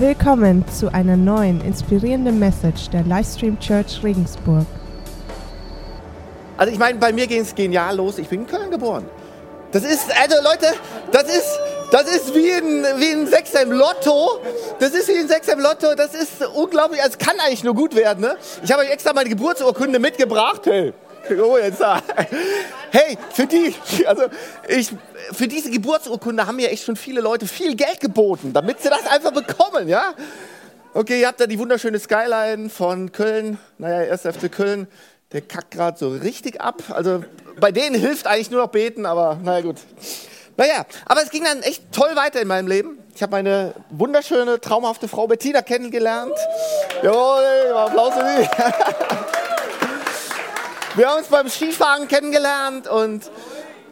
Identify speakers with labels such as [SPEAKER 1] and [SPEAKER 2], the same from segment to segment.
[SPEAKER 1] Willkommen zu einer neuen inspirierenden Message der Livestream Church Regensburg.
[SPEAKER 2] Also ich meine, bei mir ging es genial los. Ich bin in Köln geboren. Das ist, also Leute, das ist, das ist wie ein, wie ein Sechser im Lotto. Das ist wie ein Sechser im Lotto. Das ist unglaublich. Also es kann eigentlich nur gut werden. Ne? Ich habe euch extra meine Geburtsurkunde mitgebracht. Hey. Oh, jetzt da. Hey, für die, also ich, für diese Geburtsurkunde haben mir echt schon viele Leute viel Geld geboten, damit sie das einfach bekommen, ja? Okay, ihr habt da die wunderschöne Skyline von Köln. Naja, erst FC Köln, der kackt gerade so richtig ab. Also bei denen hilft eigentlich nur noch beten, aber naja, gut. Naja, aber es ging dann echt toll weiter in meinem Leben. Ich habe meine wunderschöne, traumhafte Frau Bettina kennengelernt. Jawohl, Applaus für sie. Wir haben uns beim Skifahren kennengelernt und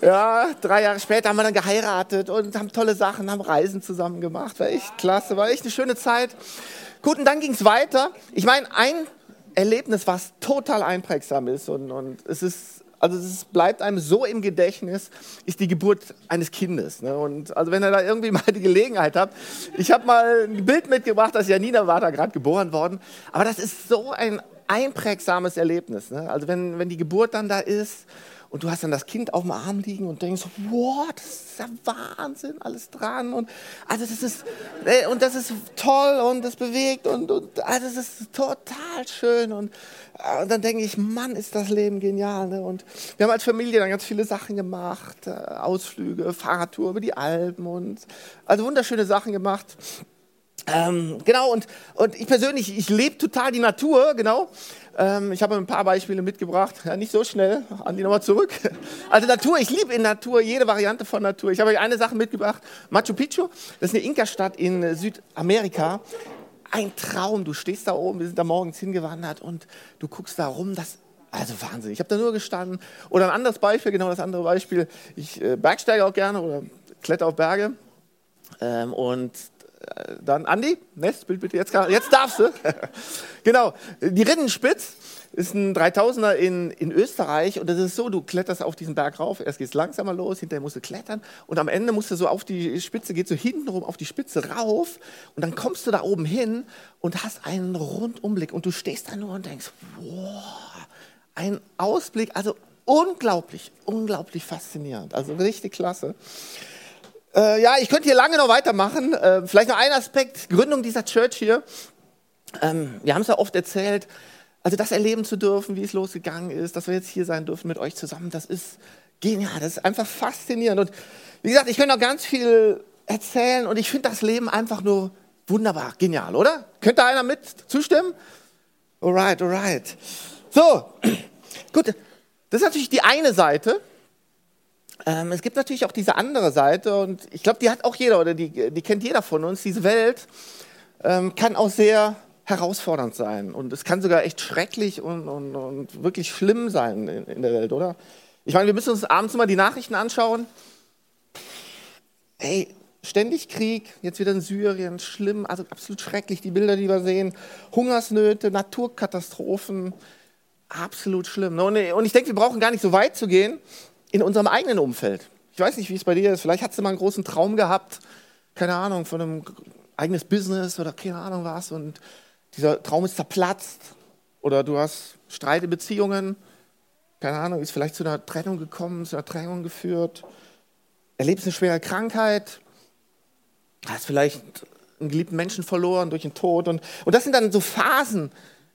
[SPEAKER 2] ja, drei Jahre später haben wir dann geheiratet und haben tolle Sachen, haben Reisen zusammen gemacht. War echt klasse, war echt eine schöne Zeit. Gut, und dann ging es weiter. Ich meine, ein Erlebnis, was total einprägsam ist und, und es ist, also es bleibt einem so im Gedächtnis, ist die Geburt eines Kindes. Ne? Und also wenn ihr da irgendwie mal die Gelegenheit habt, ich habe mal ein Bild mitgebracht, das Janina war da gerade geboren worden, aber das ist so ein einprägsames Erlebnis. Ne? Also wenn, wenn die Geburt dann da ist und du hast dann das Kind auf dem Arm liegen und denkst, wow, das ist ja Wahnsinn, alles dran und also das ist äh, und das ist toll und das bewegt und, und also das ist total schön und, äh, und dann denke ich, Mann, ist das Leben genial. Ne? Und wir haben als Familie dann ganz viele Sachen gemacht, äh, Ausflüge, Fahrradtour über die Alpen und also wunderschöne Sachen gemacht. Ähm, genau, und, und ich persönlich, ich lebe total die Natur, genau. Ähm, ich habe ein paar Beispiele mitgebracht, ja, nicht so schnell, an die nochmal zurück. Also Natur, ich liebe in Natur, jede Variante von Natur. Ich habe euch eine Sache mitgebracht, Machu Picchu, das ist eine Inka-Stadt in Südamerika. Ein Traum, du stehst da oben, wir sind da morgens hingewandert und du guckst da rum, das also Wahnsinn, ich habe da nur gestanden. Oder ein anderes Beispiel, genau das andere Beispiel, ich äh, bergsteige auch gerne oder kletter auf Berge. Ähm, und dann Andi, nächstes Bild bitte, jetzt, jetzt darfst du. genau, die Rinnenspitz ist ein 3000er in, in Österreich und das ist so, du kletterst auf diesen Berg rauf, erst geht es langsamer los, hinterher musst du klettern und am Ende musst du so auf die Spitze, geht so hintenrum auf die Spitze rauf und dann kommst du da oben hin und hast einen Rundumblick und du stehst da nur und denkst, wow, ein Ausblick, also unglaublich, unglaublich faszinierend, also richtig klasse. Äh, ja, ich könnte hier lange noch weitermachen. Äh, vielleicht noch ein Aspekt, Gründung dieser Church hier. Ähm, wir haben es ja oft erzählt, also das erleben zu dürfen, wie es losgegangen ist, dass wir jetzt hier sein dürfen mit euch zusammen, das ist genial, das ist einfach faszinierend. Und wie gesagt, ich könnte noch ganz viel erzählen und ich finde das Leben einfach nur wunderbar, genial, oder? Könnte einer mit zustimmen? Alright, alright. So, gut, das ist natürlich die eine Seite. Ähm, es gibt natürlich auch diese andere Seite und ich glaube, die hat auch jeder oder die, die kennt jeder von uns. Diese Welt ähm, kann auch sehr herausfordernd sein und es kann sogar echt schrecklich und, und, und wirklich schlimm sein in, in, der Welt, oder? Ich meine, wir müssen uns abends mal die Nachrichten anschauen. Hey, ständig Krieg, jetzt wieder in Syrien, schlimm, also absolut schrecklich, die Bilder, die wir sehen. Hungersnöte, Naturkatastrophen, absolut schlimm. Und ich denke, wir brauchen gar nicht so weit zu gehen in unserem eigenen Umfeld. Ich weiß nicht, wie es bei dir ist. Vielleicht hast du mal einen großen Traum gehabt, keine Ahnung, von einem eigenes Business oder keine Ahnung was und dieser Traum ist zerplatzt oder du hast Streit in Beziehungen, keine Ahnung, ist vielleicht zu einer Trennung gekommen, zu einer Trennung geführt, erlebst eine schwere Krankheit, hast vielleicht einen geliebten Menschen verloren durch den Tod und, und das sind dann so Phasen,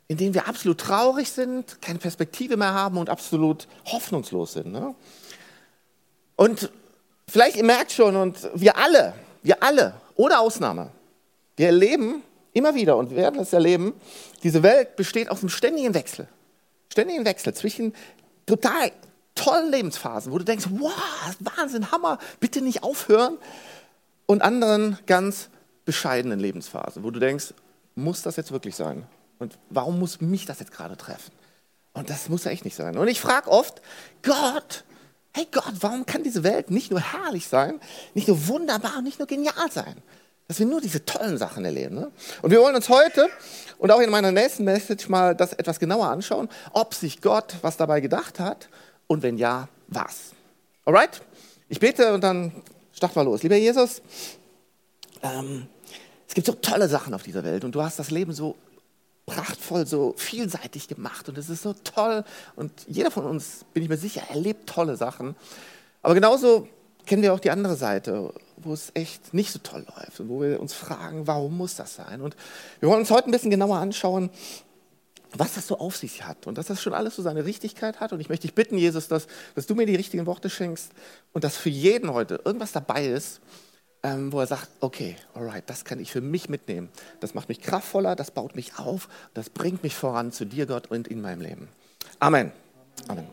[SPEAKER 2] in denen wir absolut traurig sind, keine Perspektive mehr haben und absolut hoffnungslos sind. Ne? Und vielleicht ihr merkt schon, und wir alle, wir alle, ohne Ausnahme, wir erleben immer wieder und werden es erleben, diese Welt besteht aus einem ständigen Wechsel. Ständigen Wechsel zwischen total tollen Lebensphasen, wo du denkst, wow, Wahnsinn, Hammer, bitte nicht aufhören. Und anderen ganz bescheidenen Lebensphasen, wo du denkst, muss das jetzt wirklich sein? Und warum muss mich das jetzt gerade treffen? Und das muss echt nicht sein. Und ich frage oft, Gott, hey Gott, warum kann diese Welt nicht nur herrlich sein, nicht nur wunderbar und nicht nur genial sein? Dass wir nur diese tollen Sachen erleben. Ne? Und wir wollen uns heute und auch in meiner nächsten Message mal das etwas genauer anschauen, ob sich Gott was dabei gedacht hat und wenn ja, was. Alright? Ich bete und dann starten wir los. Lieber Jesus, ähm, Es gibt so tolle Sachen auf dieser Welt und du hast das Leben so prachtvoll, so vielseitig gemacht und es ist so toll und jeder von uns, bin ich mir sicher, erlebt tolle Sachen. Aber genauso kennen wir auch die andere Seite, wo es echt nicht so toll läuft und wo wir uns fragen, warum muss das sein? Und wir wollen uns heute ein bisschen genauer anschauen, was das so auf sich hat und dass das schon alles so seine Richtigkeit hat. Und ich möchte dich bitten, Jesus, dass, dass du mir die richtigen Worte schenkst und dass für jeden heute irgendwas dabei ist, ähm, wo er sagt, okay, alright, das kann ich für mich mitnehmen. Das macht mich kraftvoller, das baut mich auf, das bringt mich voran zu dir, Gott, und in meinem Leben. Amen. Amen.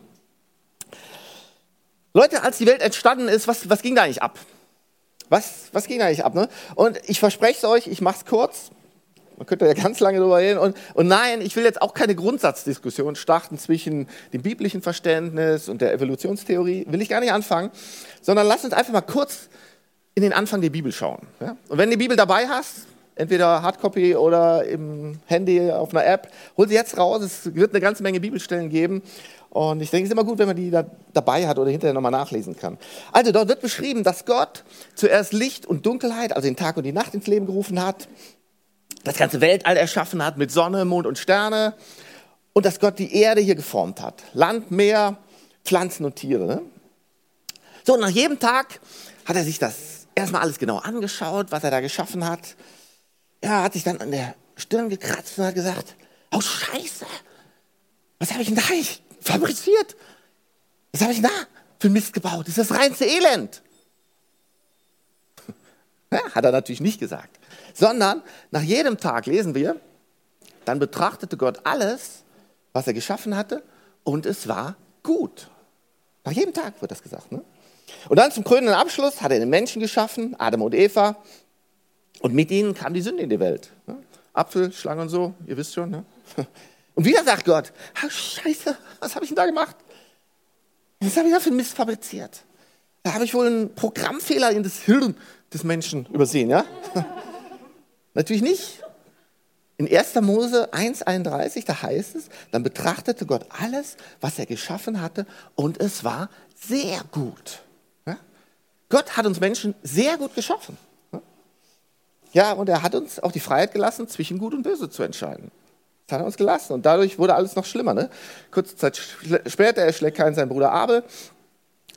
[SPEAKER 2] Leute, als die Welt entstanden ist, was, was ging da eigentlich ab? Was, was ging da eigentlich ab? Ne? Und ich verspreche es euch, ich mache es kurz. Man könnte ja ganz lange darüber reden. Und, und nein, ich will jetzt auch keine Grundsatzdiskussion starten zwischen dem biblischen Verständnis und der Evolutionstheorie. Will ich gar nicht anfangen, sondern lass uns einfach mal kurz in den Anfang der Bibel schauen. Ja? Und wenn du die Bibel dabei hast, entweder Hardcopy oder im Handy auf einer App, hol sie jetzt raus. Es wird eine ganze Menge Bibelstellen geben. Und ich denke, es ist immer gut, wenn man die da dabei hat oder hinterher nochmal nachlesen kann. Also dort wird beschrieben, dass Gott zuerst Licht und Dunkelheit, also den Tag und die Nacht ins Leben gerufen hat, das ganze Weltall erschaffen hat mit Sonne, Mond und Sterne und dass Gott die Erde hier geformt hat. Land, Meer, Pflanzen und Tiere. Ne? So, nach jedem Tag hat er sich das erstmal alles genau angeschaut, was er da geschaffen hat. Er hat sich dann an der Stirn gekratzt und hat gesagt, oh Scheiße, was habe ich denn da fabriziert? Was habe ich denn da für Mist gebaut? Das ist das reinste Elend. Ja, hat er natürlich nicht gesagt. Sondern nach jedem Tag lesen wir, dann betrachtete Gott alles, was er geschaffen hatte, und es war gut. Nach jedem Tag wird das gesagt. Ne? Und dann zum krönenden Abschluss hat er den Menschen geschaffen, Adam und Eva, und mit ihnen kam die Sünde in die Welt. Apfel, Schlange und so, ihr wisst schon. Ne? Und wieder sagt Gott, oh, scheiße, was habe ich denn da gemacht? Was habe ich da für Mist fabriziert? Da habe ich wohl einen Programmfehler in das Hirn des Menschen übersehen, ja? Natürlich nicht. In 1. Mose 1,31, da heißt es, dann betrachtete Gott alles, was er geschaffen hatte, und es war sehr gut. Gott hat uns Menschen sehr gut geschaffen. Ja, und er hat uns auch die Freiheit gelassen, zwischen Gut und Böse zu entscheiden. Das hat er uns gelassen. Und dadurch wurde alles noch schlimmer. Ne? Kurze Zeit später erschlägt Kain seinen Bruder Abel.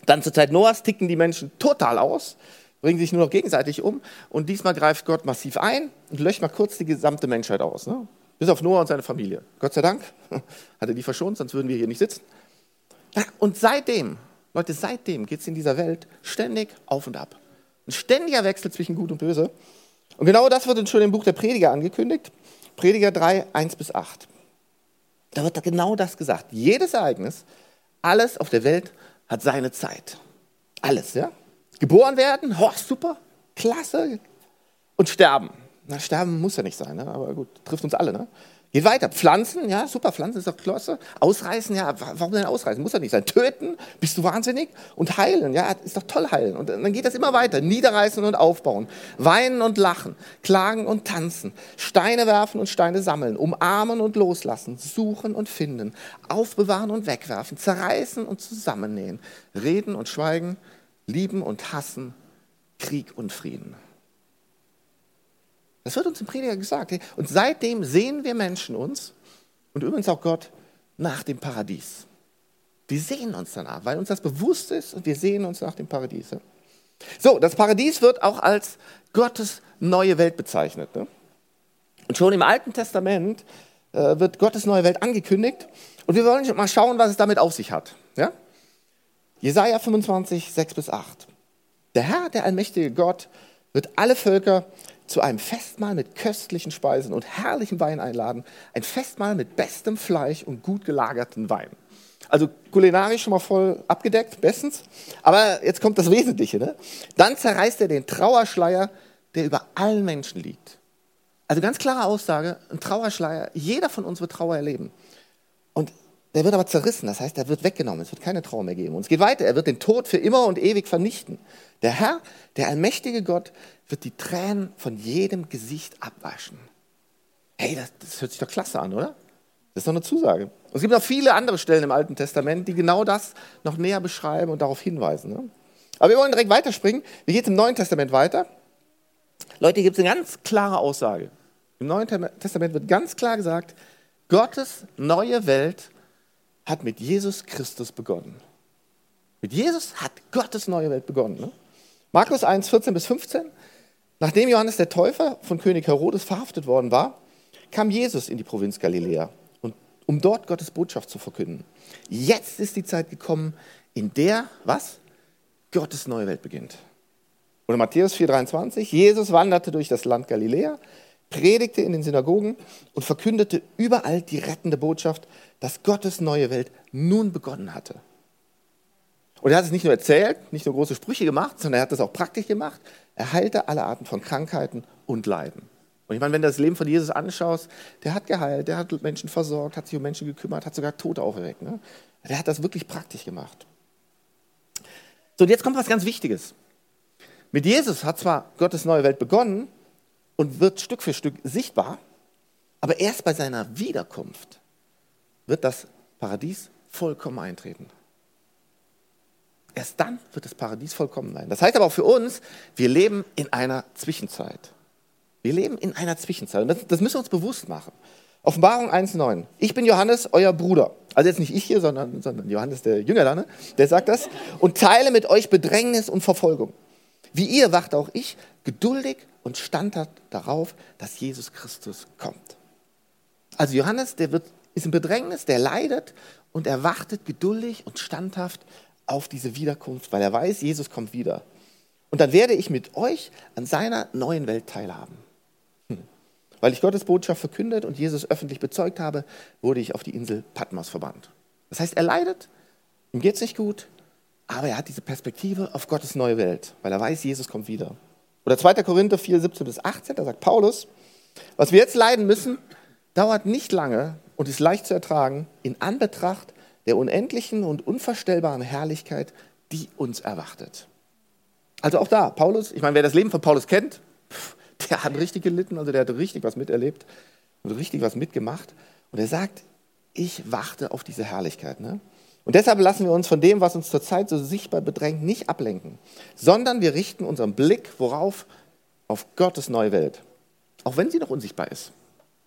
[SPEAKER 2] Dann zur Zeit Noahs ticken die Menschen total aus bringen sich nur noch gegenseitig um. Und diesmal greift Gott massiv ein und löscht mal kurz die gesamte Menschheit aus. Ne? Bis auf Noah und seine Familie. Gott sei Dank hat er die verschont, sonst würden wir hier nicht sitzen. Und seitdem, Leute, seitdem geht es in dieser Welt ständig auf und ab. Ein ständiger Wechsel zwischen Gut und Böse. Und genau das wird uns schon im Buch der Prediger angekündigt. Prediger 3, 1 bis 8. Da wird genau das gesagt. Jedes Ereignis, alles auf der Welt hat seine Zeit. Alles, ja? Geboren werden, oh, super, klasse. Und sterben. Na, sterben muss ja nicht sein, ne? aber gut, trifft uns alle. Ne? Geht weiter. Pflanzen, ja, super, Pflanzen ist doch klasse. Ausreißen, ja, warum denn ausreißen? Muss ja nicht sein. Töten, bist du wahnsinnig? Und heilen, ja, ist doch toll heilen. Und dann geht das immer weiter. Niederreißen und aufbauen. Weinen und lachen. Klagen und tanzen. Steine werfen und Steine sammeln. Umarmen und loslassen. Suchen und finden. Aufbewahren und wegwerfen. Zerreißen und zusammennähen. Reden und schweigen Lieben und Hassen, Krieg und Frieden. Das wird uns im Prediger gesagt. Und seitdem sehen wir Menschen uns und übrigens auch Gott nach dem Paradies. Wir sehen uns danach, weil uns das bewusst ist und wir sehen uns nach dem Paradies. So, das Paradies wird auch als Gottes neue Welt bezeichnet. Ne? Und schon im Alten Testament äh, wird Gottes neue Welt angekündigt. Und wir wollen mal schauen, was es damit auf sich hat. Ja? Jesaja 25, 6 bis 8. Der Herr, der allmächtige Gott, wird alle Völker zu einem Festmahl mit köstlichen Speisen und herrlichem Wein einladen. Ein Festmahl mit bestem Fleisch und gut gelagerten Wein. Also kulinarisch schon mal voll abgedeckt, bestens. Aber jetzt kommt das Wesentliche. Ne? Dann zerreißt er den Trauerschleier, der über allen Menschen liegt. Also ganz klare Aussage, ein Trauerschleier, jeder von uns wird Trauer erleben. Und der wird aber zerrissen, das heißt, er wird weggenommen, es wird keine Trauer mehr geben. Und es geht weiter, er wird den Tod für immer und ewig vernichten. Der Herr, der allmächtige Gott, wird die Tränen von jedem Gesicht abwaschen. Hey, das, das hört sich doch klasse an, oder? Das ist doch eine Zusage. Und es gibt noch viele andere Stellen im Alten Testament, die genau das noch näher beschreiben und darauf hinweisen. Ne? Aber wir wollen direkt weiterspringen. Wie geht es im Neuen Testament weiter? Leute, hier gibt es eine ganz klare Aussage. Im Neuen Testament wird ganz klar gesagt, Gottes neue Welt hat mit Jesus Christus begonnen. Mit Jesus hat Gottes neue Welt begonnen. Ne? Markus 1, 14 bis 15. Nachdem Johannes der Täufer von König Herodes verhaftet worden war, kam Jesus in die Provinz Galiläa, um dort Gottes Botschaft zu verkünden. Jetzt ist die Zeit gekommen, in der, was? Gottes neue Welt beginnt. Oder Matthäus 4,23, Jesus wanderte durch das Land Galiläa, predigte in den Synagogen und verkündete überall die rettende Botschaft, dass Gottes neue Welt nun begonnen hatte. Und er hat es nicht nur erzählt, nicht nur große Sprüche gemacht, sondern er hat es auch praktisch gemacht. Er heilte alle Arten von Krankheiten und Leiden. Und ich meine, wenn du das Leben von Jesus anschaust, der hat geheilt, der hat Menschen versorgt, hat sich um Menschen gekümmert, hat sogar Tote auferweckt. Ne? Der hat das wirklich praktisch gemacht. So, und jetzt kommt was ganz Wichtiges. Mit Jesus hat zwar Gottes neue Welt begonnen und wird Stück für Stück sichtbar, aber erst bei seiner Wiederkunft wird das Paradies vollkommen eintreten. Erst dann wird das Paradies vollkommen sein. Das heißt aber auch für uns, wir leben in einer Zwischenzeit. Wir leben in einer Zwischenzeit. Und das, das müssen wir uns bewusst machen. Offenbarung 1,9. Ich bin Johannes, euer Bruder. Also jetzt nicht ich hier, sondern, sondern Johannes, der Jünger da, ne? der sagt das. Und teile mit euch Bedrängnis und Verfolgung. Wie ihr wacht auch ich geduldig und standhaft darauf, dass Jesus Christus kommt. Also Johannes, der wird, ist in Bedrängnis, der leidet und er wartet geduldig und standhaft auf diese Wiederkunft, weil er weiß, Jesus kommt wieder. Und dann werde ich mit euch an seiner neuen Welt teilhaben. Hm. Weil ich Gottes Botschaft verkündet und Jesus öffentlich bezeugt habe, wurde ich auf die Insel Patmos verbannt. Das heißt, er leidet, ihm geht es nicht gut, aber er hat diese Perspektive auf Gottes neue Welt, weil er weiß, Jesus kommt wieder. Oder 2. Korinther 4, 17 bis 18, da sagt Paulus, was wir jetzt leiden müssen, dauert nicht lange und ist leicht zu ertragen in Anbetracht der unendlichen und unvorstellbaren Herrlichkeit, die uns erwartet. Also auch da, Paulus, ich meine, wer das Leben von Paulus kennt, der hat richtig gelitten, also der hat richtig was miterlebt und richtig was mitgemacht. Und er sagt, ich warte auf diese Herrlichkeit. Ne? Und deshalb lassen wir uns von dem, was uns zurzeit so sichtbar bedrängt, nicht ablenken, sondern wir richten unseren Blick worauf? Auf Gottes neue Welt. Auch wenn sie noch unsichtbar ist.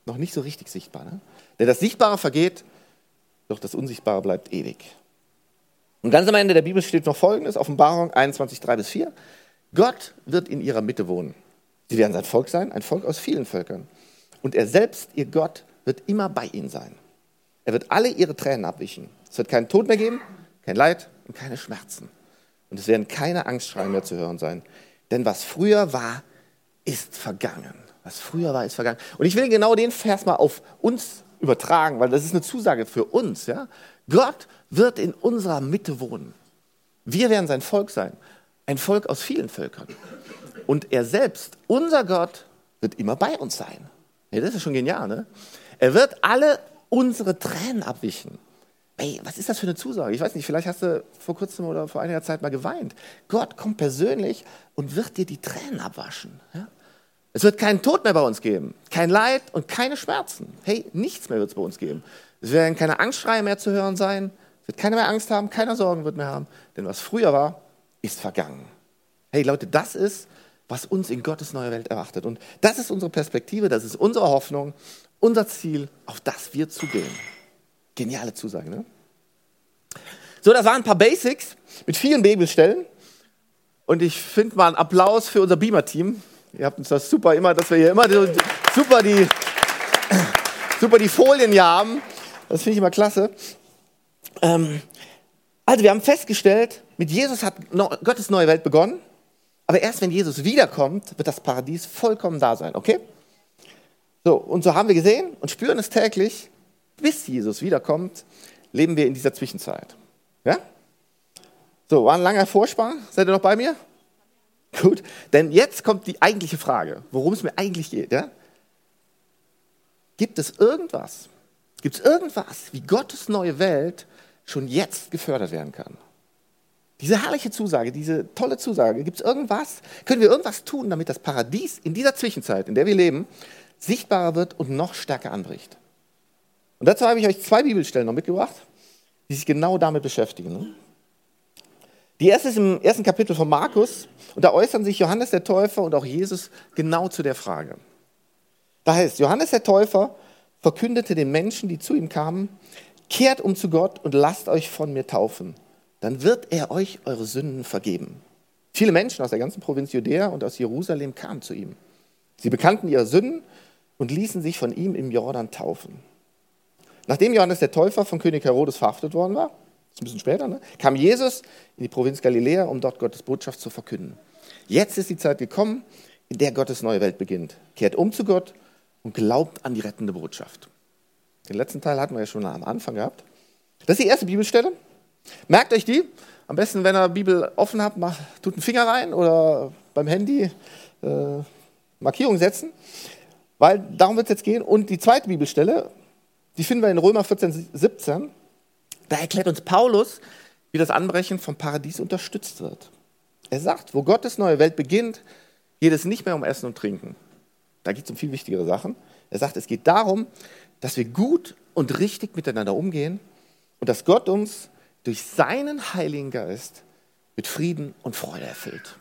[SPEAKER 2] Noch nicht so richtig sichtbar. Ne? Denn das Sichtbare vergeht, doch das Unsichtbare bleibt ewig. Und ganz am Ende der Bibel steht noch Folgendes, Offenbarung 21, 3 bis 4. Gott wird in ihrer Mitte wohnen. Sie werden sein Volk sein, ein Volk aus vielen Völkern. Und er selbst, ihr Gott, wird immer bei ihnen sein. Er wird alle ihre Tränen abwischen. Es wird keinen Tod mehr geben, kein Leid und keine Schmerzen. Und es werden keine Angstschreien mehr zu hören sein. Denn was früher war, ist vergangen. Was früher war, ist vergangen. Und ich will genau den Vers mal auf uns übertragen, weil das ist eine Zusage für uns. Ja? Gott wird in unserer Mitte wohnen. Wir werden sein Volk sein. Ein Volk aus vielen Völkern. Und er selbst, unser Gott, wird immer bei uns sein. Ja, das ist schon genial, ne? Er wird alle unsere Tränen abwischen. Ey, was ist das für eine Zusage? Ich weiß nicht, vielleicht hast du vor kurzem oder vor einiger Zeit mal geweint. Gott kommt persönlich und wird dir die Tränen abwaschen. Ja? Es wird keinen Tod mehr bei uns geben, kein Leid und keine Schmerzen. Hey, nichts mehr wird es bei uns geben. Es werden keine Angstschreie mehr zu hören sein, es wird keiner mehr Angst haben, keiner Sorgen wird mehr haben, denn was früher war, ist vergangen. Hey Leute, das ist, was uns in Gottes neue Welt erwartet. Und das ist unsere Perspektive, das ist unsere Hoffnung, unser Ziel, auf das wir zugehen. Geniale Zusage, ne? So, das waren ein paar Basics mit vielen Bibelstellen. Und ich finde mal einen Applaus für unser Beamer-Team. Ihr habt uns das super immer, dass wir hier immer so, super, die, super die Folien hier haben. Das finde ich immer klasse. Ähm, also wir haben festgestellt, mit Jesus hat Gottes neue Welt begonnen. Aber erst wenn Jesus wiederkommt, wird das Paradies vollkommen da sein, okay? So, und so haben wir gesehen und spüren es täglich, bis Jesus wiederkommt, leben wir in dieser Zwischenzeit. Ja? So, war ein langer Vorspann. Seid ihr noch bei mir? Gut, denn jetzt kommt die eigentliche Frage, worum es mir eigentlich geht. Ja? Gibt es irgendwas, gibt es irgendwas, wie Gottes neue Welt schon jetzt gefördert werden kann? Diese herrliche Zusage, diese tolle Zusage, gibt es irgendwas, können wir irgendwas tun, damit das Paradies in dieser Zwischenzeit, in der wir leben, sichtbarer wird und noch stärker anbricht? Und dazu habe ich euch zwei Bibelstellen noch mitgebracht, die sich genau damit beschäftigen. Die erste ist im ersten Kapitel von Markus und da äußern sich Johannes der Täufer und auch Jesus genau zu der Frage. Da heißt, Johannes der Täufer verkündete den Menschen, die zu ihm kamen, kehrt um zu Gott und lasst euch von mir taufen. Dann wird er euch eure Sünden vergeben. Viele Menschen aus der ganzen Provinz Judäa und aus Jerusalem kamen zu ihm. Sie bekannten ihre Sünden und ließen sich von ihm im Jordan taufen. Nachdem Johannes der Täufer von König Herodes verhaftet worden war, ist ein bisschen später, ne, kam Jesus in die Provinz Galiläa, um dort Gottes Botschaft zu verkünden. Jetzt ist die Zeit gekommen, in der Gottes neue Welt beginnt. Kehrt um zu Gott und glaubt an die rettende Botschaft. Den letzten Teil hatten wir ja schon am Anfang gehabt. Das ist die erste Bibelstelle. Merkt euch die. Am besten, wenn ihr Bibel offen habt, macht, tut einen Finger rein oder beim Handy äh, Markierung setzen, weil darum wird es jetzt gehen. Und die zweite Bibelstelle, die finden wir in Römer 14, 17. Da erklärt uns Paulus, wie das Anbrechen vom Paradies unterstützt wird. Er sagt, wo Gottes neue Welt beginnt, geht es nicht mehr um Essen und Trinken. Da geht es um viel wichtigere Sachen. Er sagt, es geht darum, dass wir gut und richtig miteinander umgehen und dass Gott uns durch seinen Heiligen Geist mit Frieden und Freude erfüllt.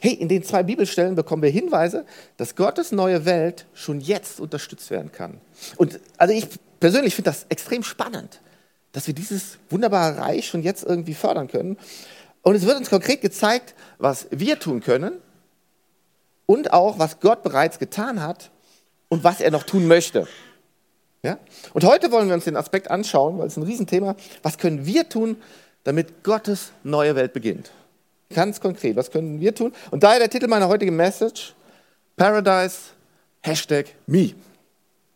[SPEAKER 2] Hey, in den zwei Bibelstellen bekommen wir Hinweise, dass Gottes neue Welt schon jetzt unterstützt werden kann. Und also ich persönlich finde das extrem spannend, dass wir dieses wunderbare Reich schon jetzt irgendwie fördern können. Und es wird uns konkret gezeigt, was wir tun können und auch, was Gott bereits getan hat und was er noch tun möchte. Ja? Und heute wollen wir uns den Aspekt anschauen, weil es ein Riesenthema. Was können wir tun, damit Gottes neue Welt beginnt? Ganz konkret, was können wir tun? Und daher der Titel meiner heutigen Message, Paradise, Hashtag Me.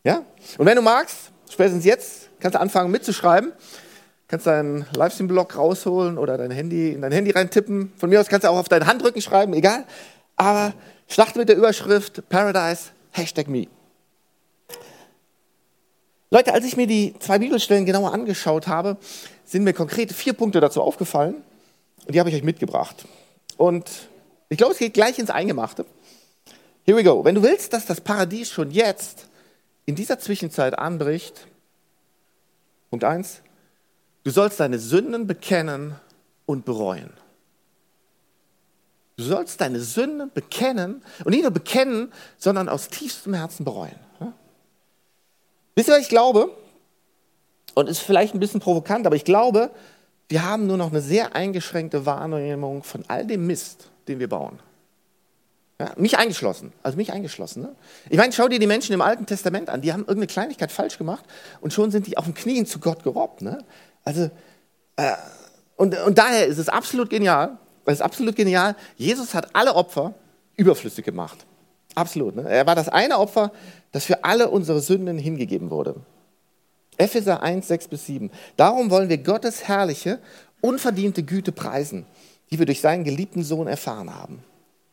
[SPEAKER 2] Ja? Und wenn du magst, spätestens jetzt, kannst du anfangen mitzuschreiben. Kannst deinen Livestream-Blog rausholen oder dein Handy in dein Handy reintippen. Von mir aus kannst du auch auf deinen Handrücken schreiben, egal. Aber starte mit der Überschrift Paradise, Hashtag Me. Leute, als ich mir die zwei Bibelstellen genauer angeschaut habe, sind mir konkret vier Punkte dazu aufgefallen und die habe ich euch mitgebracht. Und ich glaube, es geht gleich ins Eingemachte. Here we go. Wenn du willst, dass das Paradies schon jetzt in dieser Zwischenzeit anbricht, Punkt 1, du sollst deine Sünden bekennen und bereuen. Du sollst deine Sünden bekennen und nicht nur bekennen, sondern aus tiefstem Herzen bereuen. Wisst ihr, was ich glaube? Und ist vielleicht ein bisschen provokant, aber ich glaube, wir haben nur noch eine sehr eingeschränkte Wahrnehmung von all dem Mist, den wir bauen. Ja, mich eingeschlossen, also mich eingeschlossen. Ne? Ich meine, schau dir die Menschen im Alten Testament an, die haben irgendeine Kleinigkeit falsch gemacht und schon sind die auf den Knien zu Gott gerobbt. Ne? Also, äh, und, und daher ist es absolut genial, es ist absolut genial, Jesus hat alle Opfer überflüssig gemacht. Absolut. Ne? Er war das eine Opfer, das für alle unsere Sünden hingegeben wurde. Epheser 1, 6 bis 7. Darum wollen wir Gottes herrliche, unverdiente Güte preisen, die wir durch seinen geliebten Sohn erfahren haben.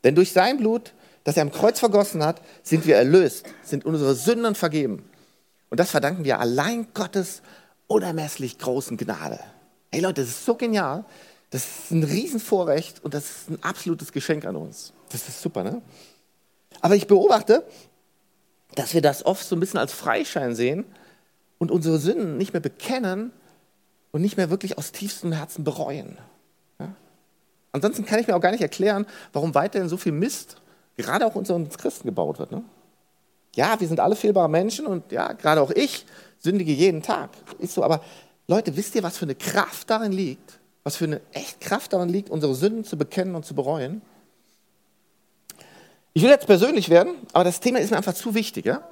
[SPEAKER 2] Denn durch sein Blut, das er am Kreuz vergossen hat, sind wir erlöst, sind unsere Sünden vergeben. Und das verdanken wir allein Gottes unermesslich großen Gnade. Hey Leute, das ist so genial. Das ist ein Riesenvorrecht und das ist ein absolutes Geschenk an uns. Das ist super, ne? Aber ich beobachte, dass wir das oft so ein bisschen als Freischein sehen und unsere Sünden nicht mehr bekennen und nicht mehr wirklich aus tiefstem Herzen bereuen. Ja? Ansonsten kann ich mir auch gar nicht erklären, warum weiterhin so viel Mist, gerade auch unter uns Christen, gebaut wird. Ne? Ja, wir sind alle fehlbare Menschen und ja, gerade auch ich sündige jeden Tag. Ist so, aber Leute, wisst ihr, was für eine Kraft darin liegt? Was für eine echt Kraft darin liegt, unsere Sünden zu bekennen und zu bereuen? Ich will jetzt persönlich werden, aber das Thema ist mir einfach zu wichtig. Ja?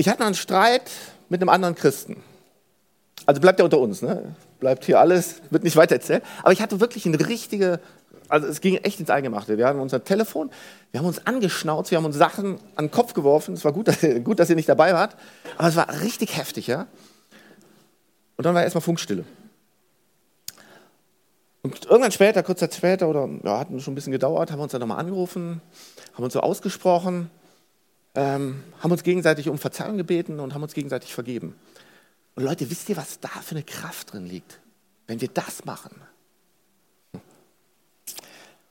[SPEAKER 2] Ich hatte einen Streit mit einem anderen Christen. Also bleibt ja unter uns, ne? bleibt hier alles, wird nicht weiter erzählt. Aber ich hatte wirklich eine richtige, also es ging echt ins Eingemachte. Wir haben unser Telefon, wir haben uns angeschnauzt, wir haben uns Sachen an den Kopf geworfen. Es war gut, dass, gut, dass ihr nicht dabei wart, aber es war richtig heftig. ja. Und dann war erstmal Funkstille. Und irgendwann später, kurz Zeit später, oder ja, hat schon ein bisschen gedauert, haben wir uns dann nochmal angerufen, haben uns so ausgesprochen, ähm, haben uns gegenseitig um Verzeihung gebeten und haben uns gegenseitig vergeben. Und Leute, wisst ihr, was da für eine Kraft drin liegt, wenn wir das machen?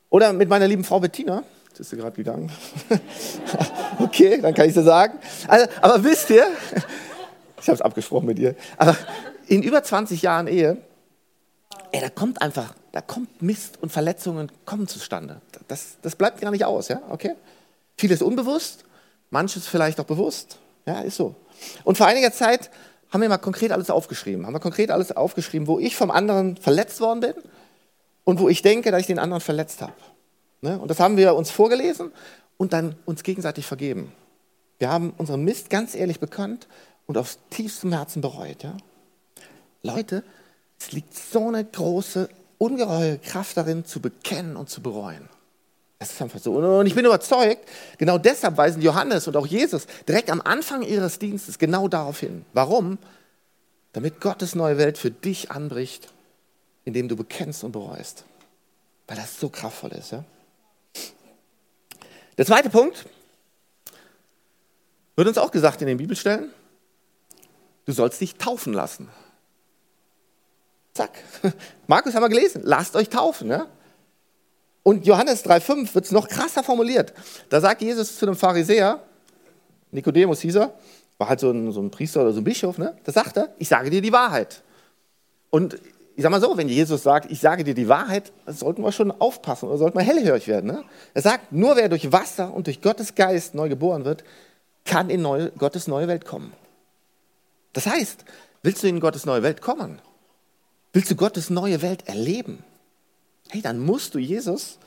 [SPEAKER 2] Oder mit meiner lieben Frau Bettina, jetzt ist sie gerade gegangen. okay, dann kann ich sie sagen. Also, aber wisst ihr, ich habe es abgesprochen mit ihr, aber in über 20 Jahren Ehe, ey, da kommt einfach, da kommt Mist und Verletzungen kommen zustande. Das, das bleibt gar nicht aus, ja, okay? Vieles unbewusst, manches vielleicht auch bewusst, ja, ist so. Und vor einiger Zeit haben wir mal konkret alles aufgeschrieben, haben wir konkret alles aufgeschrieben, wo ich vom anderen verletzt worden bin und wo ich denke, dass ich den anderen verletzt habe. Ne? Und das haben wir uns vorgelesen und dann uns gegenseitig vergeben. Wir haben unseren Mist ganz ehrlich bekannt und aufs tiefstem Herzen bereut. Ja? Leute, es liegt so eine große, ungeheure Kraft darin, zu bekennen und zu bereuen. Das ist einfach so. Und ich bin überzeugt, genau deshalb weisen Johannes und auch Jesus direkt am Anfang ihres Dienstes genau darauf hin. Warum? Damit Gottes neue Welt für dich anbricht, indem du bekennst und bereust. Weil das so kraftvoll ist. Ja? Der zweite Punkt wird uns auch gesagt in den Bibelstellen. Du sollst dich taufen lassen. Zack. Markus haben wir gelesen. Lasst euch taufen. Ja? Und Johannes 3,5 wird es noch krasser formuliert. Da sagt Jesus zu einem Pharisäer, Nikodemus hieß er, war halt so ein, so ein Priester oder so ein Bischof, ne? da sagt er, ich sage dir die Wahrheit. Und ich sage mal so, wenn Jesus sagt, ich sage dir die Wahrheit, sollten wir schon aufpassen oder sollten wir hellhörig werden. Ne? Er sagt, nur wer durch Wasser und durch Gottes Geist neu geboren wird, kann in neue, Gottes neue Welt kommen. Das heißt, willst du in Gottes neue Welt kommen? Willst du Gottes neue Welt erleben? Hey, dann musst du Jesus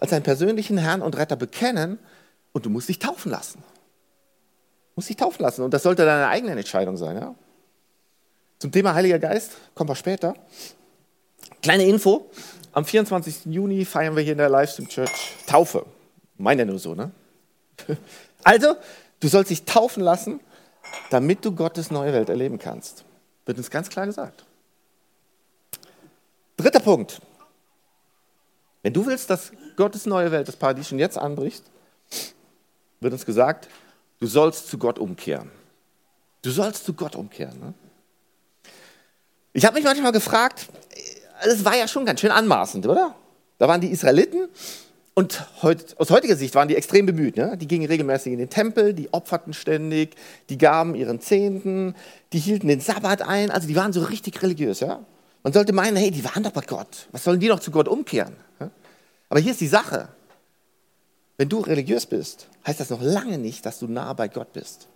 [SPEAKER 2] als deinen persönlichen Herrn und Retter bekennen und du musst dich taufen lassen. Du musst dich taufen lassen und das sollte deine eigene Entscheidung sein. Ja? Zum Thema Heiliger Geist kommen wir später. Kleine Info: Am 24. Juni feiern wir hier in der Livestream Church Taufe. Meine ja nur so, ne? Also, du sollst dich taufen lassen, damit du Gottes neue Welt erleben kannst. Wird uns ganz klar gesagt. Dritter Punkt. Wenn du willst, dass Gottes neue Welt, das Paradies schon jetzt anbricht, wird uns gesagt, du sollst zu Gott umkehren. Du sollst zu Gott umkehren. Ne? Ich habe mich manchmal gefragt, es war ja schon ganz schön anmaßend, oder? Da waren die Israeliten und heut, aus heutiger Sicht waren die extrem bemüht. Ne? Die gingen regelmäßig in den Tempel, die opferten ständig, die gaben ihren Zehnten, die hielten den Sabbat ein, also die waren so richtig religiös. Ja? Man sollte meinen, hey, die waren doch bei Gott. Was sollen die noch zu Gott umkehren? Aber hier ist die Sache. Wenn du religiös bist, heißt das noch lange nicht, dass du nah bei Gott bist.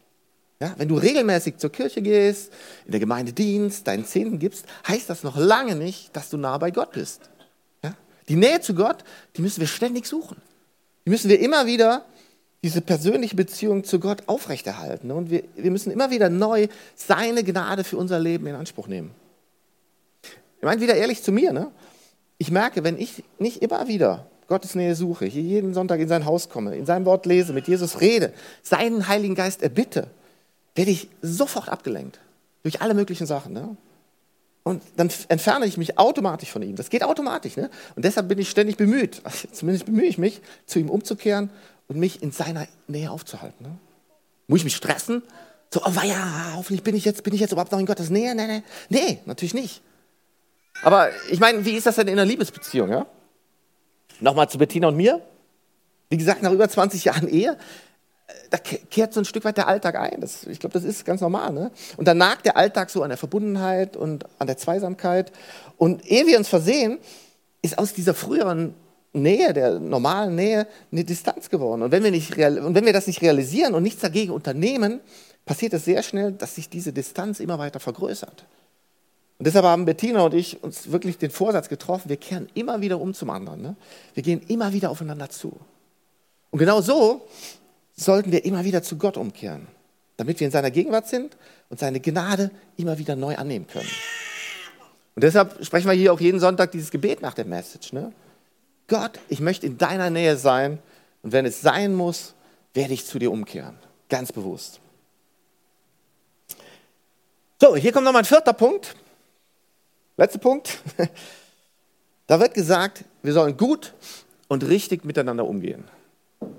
[SPEAKER 2] Ja, wenn du regelmäßig zur Kirche gehst, in der Gemeinde dienst, deinen Zehnten gibst, heißt das noch lange nicht, dass du nah bei Gott bist. Ja? Die Nähe zu Gott, die müssen wir ständig suchen. Die müssen wir immer wieder, diese persönliche Beziehung zu Gott aufrechterhalten. Und wir, wir müssen immer wieder neu seine Gnade für unser Leben in Anspruch nehmen. Ich meine, wieder ehrlich zu mir, ne? ich merke, wenn ich nicht immer wieder Gottes Nähe suche, hier jeden Sonntag in sein Haus komme, in seinem Wort lese, mit Jesus rede, seinen Heiligen Geist erbitte, werde ich sofort abgelenkt durch alle möglichen Sachen. Ne? Und dann entferne ich mich automatisch von ihm. Das geht automatisch. Ne? Und deshalb bin ich ständig bemüht, zumindest bemühe ich mich, zu ihm umzukehren und mich in seiner Nähe aufzuhalten. Ne? Muss ich mich stressen? So, oh ja, hoffentlich bin ich jetzt, bin ich jetzt überhaupt noch in Gottes Nähe? Nee, nee, nee natürlich nicht. Aber ich meine, wie ist das denn in einer Liebesbeziehung? Ja? Nochmal zu Bettina und mir. Wie gesagt, nach über 20 Jahren Ehe, äh, da kehrt so ein Stück weit der Alltag ein. Das, ich glaube, das ist ganz normal. Ne? Und dann nagt der Alltag so an der Verbundenheit und an der Zweisamkeit. Und ehe wir uns versehen, ist aus dieser früheren Nähe, der normalen Nähe, eine Distanz geworden. Und wenn wir, nicht und wenn wir das nicht realisieren und nichts dagegen unternehmen, passiert es sehr schnell, dass sich diese Distanz immer weiter vergrößert. Und deshalb haben Bettina und ich uns wirklich den Vorsatz getroffen, wir kehren immer wieder um zum anderen. Ne? Wir gehen immer wieder aufeinander zu. Und genau so sollten wir immer wieder zu Gott umkehren, damit wir in seiner Gegenwart sind und seine Gnade immer wieder neu annehmen können. Und deshalb sprechen wir hier auch jeden Sonntag dieses Gebet nach der Message. Ne? Gott, ich möchte in deiner Nähe sein und wenn es sein muss, werde ich zu dir umkehren. Ganz bewusst. So, hier kommt noch mein vierter Punkt. Letzter Punkt. Da wird gesagt, wir sollen gut und richtig miteinander umgehen.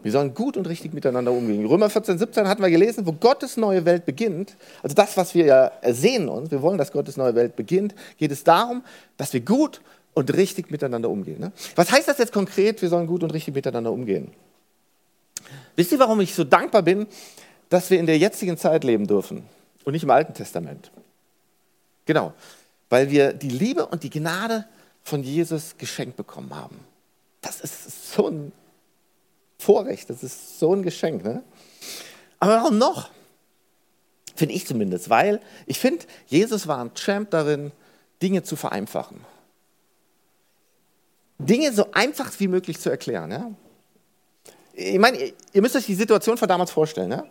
[SPEAKER 2] Wir sollen gut und richtig miteinander umgehen. Römer 14, 17 hatten wir gelesen, wo Gottes neue Welt beginnt, also das, was wir ja ersehen uns, wir wollen, dass Gottes neue Welt beginnt, geht es darum, dass wir gut und richtig miteinander umgehen. Ne? Was heißt das jetzt konkret, wir sollen gut und richtig miteinander umgehen? Wisst ihr, warum ich so dankbar bin, dass wir in der jetzigen Zeit leben dürfen und nicht im Alten Testament? Genau. Weil wir die Liebe und die Gnade von Jesus geschenkt bekommen haben. Das ist so ein Vorrecht, das ist so ein Geschenk. Ne? Aber warum noch? Finde ich zumindest, weil ich finde, Jesus war ein Champ darin, Dinge zu vereinfachen. Dinge so einfach wie möglich zu erklären. Ja? Ich meine, ihr müsst euch die Situation von damals vorstellen. Ja?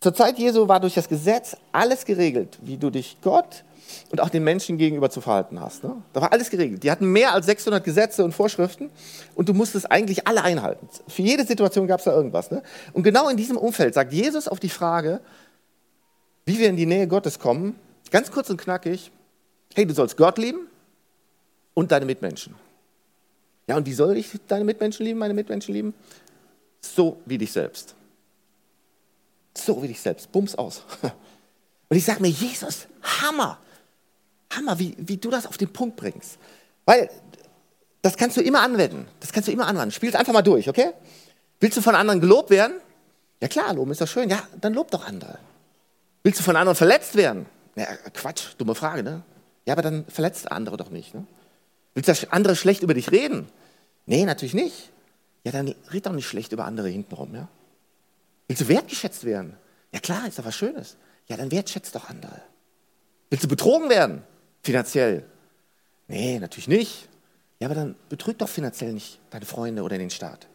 [SPEAKER 2] Zur Zeit Jesu war durch das Gesetz alles geregelt, wie du dich Gott und auch den Menschen gegenüber zu verhalten hast. Ne? Da war alles geregelt. Die hatten mehr als 600 Gesetze und Vorschriften und du musstest eigentlich alle einhalten. Für jede Situation gab es da irgendwas. Ne? Und genau in diesem Umfeld sagt Jesus auf die Frage, wie wir in die Nähe Gottes kommen, ganz kurz und knackig, hey, du sollst Gott lieben und deine Mitmenschen. Ja, und wie soll ich deine Mitmenschen lieben, meine Mitmenschen lieben? So wie dich selbst. So wie dich selbst. Bums aus. Und ich sage mir, Jesus, Hammer. Hammer, wie, wie du das auf den Punkt bringst. Weil das kannst du immer anwenden. Das kannst du immer anwenden. Spiel es einfach mal durch, okay? Willst du von anderen gelobt werden? Ja klar, loben ist doch schön. Ja, dann lob doch andere. Willst du von anderen verletzt werden? Ja, Quatsch, dumme Frage, ne? Ja, aber dann verletzt andere doch nicht, ne? Willst du andere schlecht über dich reden? Nee, natürlich nicht. Ja, dann red doch nicht schlecht über andere hintenrum, ja? Willst du wertgeschätzt werden? Ja klar, ist doch was Schönes. Ja, dann wertschätzt doch andere. Willst du betrogen werden? Finanziell? Nee, natürlich nicht. Ja, aber dann betrüg doch finanziell nicht deine Freunde oder den Staat.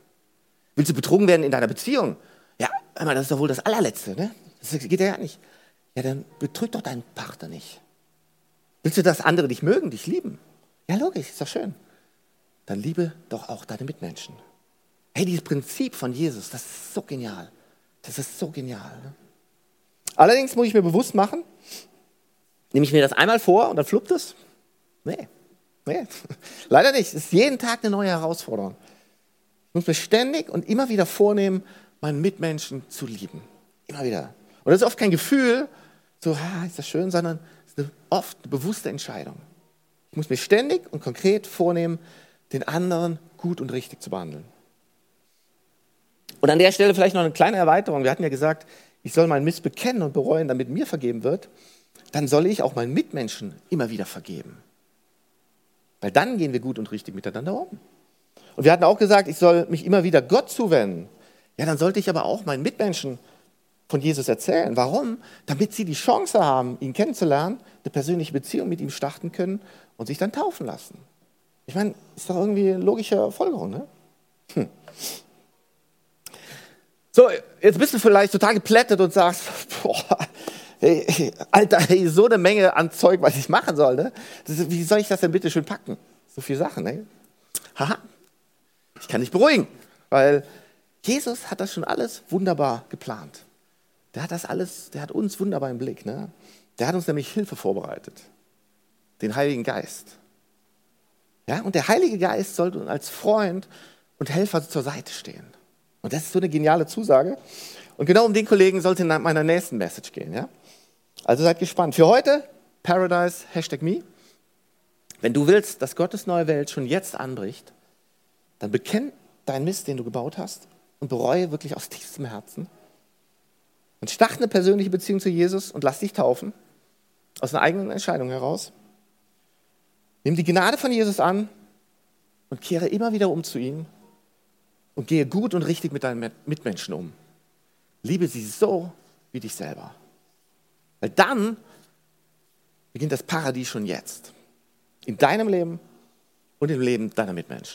[SPEAKER 2] Willst du betrogen werden in deiner Beziehung? Ja, das ist doch wohl das allerletzte, ne? Das geht ja nicht. Ja, dann betrüg doch deinen Partner nicht. Willst du, dass andere dich mögen, dich lieben? Ja, logisch, ist doch schön. Dann liebe doch auch deine Mitmenschen. Hey, dieses Prinzip von Jesus, das ist so genial. Das ist so genial. Ne? Allerdings muss ich mir bewusst machen, nehme ich mir das einmal vor und dann fluppt es? Nee, nee, leider nicht. Es ist jeden Tag eine neue Herausforderung. Ich muss mir ständig und immer wieder vornehmen, meinen Mitmenschen zu lieben. Immer wieder. Und das ist oft kein Gefühl, so, ah, ist das schön, sondern es ist eine, oft eine bewusste Entscheidung. Ich muss mir ständig und konkret vornehmen, den anderen gut und richtig zu behandeln. Und an der Stelle vielleicht noch eine kleine Erweiterung. Wir hatten ja gesagt, ich soll meinen Mist bekennen und bereuen, damit mir vergeben wird. Dann soll ich auch meinen Mitmenschen immer wieder vergeben. Weil dann gehen wir gut und richtig miteinander um. Und wir hatten auch gesagt, ich soll mich immer wieder Gott zuwenden. Ja, dann sollte ich aber auch meinen Mitmenschen von Jesus erzählen. Warum? Damit sie die Chance haben, ihn kennenzulernen, eine persönliche Beziehung mit ihm starten können und sich dann taufen lassen. Ich meine, ist doch irgendwie eine logische Folgerung, ne? Hm. So, jetzt bist du vielleicht total geplättet und sagst, boah, hey, Alter, hey, so eine Menge an Zeug, was ich machen soll. Ne? Ist, wie soll ich das denn bitte schön packen? So viele Sachen. Ne? Haha, ich kann dich beruhigen, weil Jesus hat das schon alles wunderbar geplant. Der hat das alles, der hat uns wunderbar im Blick. Ne? Der hat uns nämlich Hilfe vorbereitet. Den Heiligen Geist. Ja, und der Heilige Geist sollte uns als Freund und Helfer zur Seite stehen. Und das ist so eine geniale Zusage. Und genau um den Kollegen sollte in meiner nächsten Message gehen. Ja? Also seid gespannt. Für heute Paradise, Hashtag Me. Wenn du willst, dass Gottes neue Welt schon jetzt anbricht, dann bekenn deinen Mist, den du gebaut hast und bereue wirklich aus tiefstem Herzen. Und stach eine persönliche Beziehung zu Jesus und lass dich taufen. Aus einer eigenen Entscheidung heraus. Nimm die Gnade von Jesus an und kehre immer wieder um zu ihm und gehe gut und richtig mit deinen Mitmenschen um. Liebe sie so wie dich selber. Weil dann beginnt das Paradies schon jetzt. In deinem Leben und im Leben deiner Mitmenschen.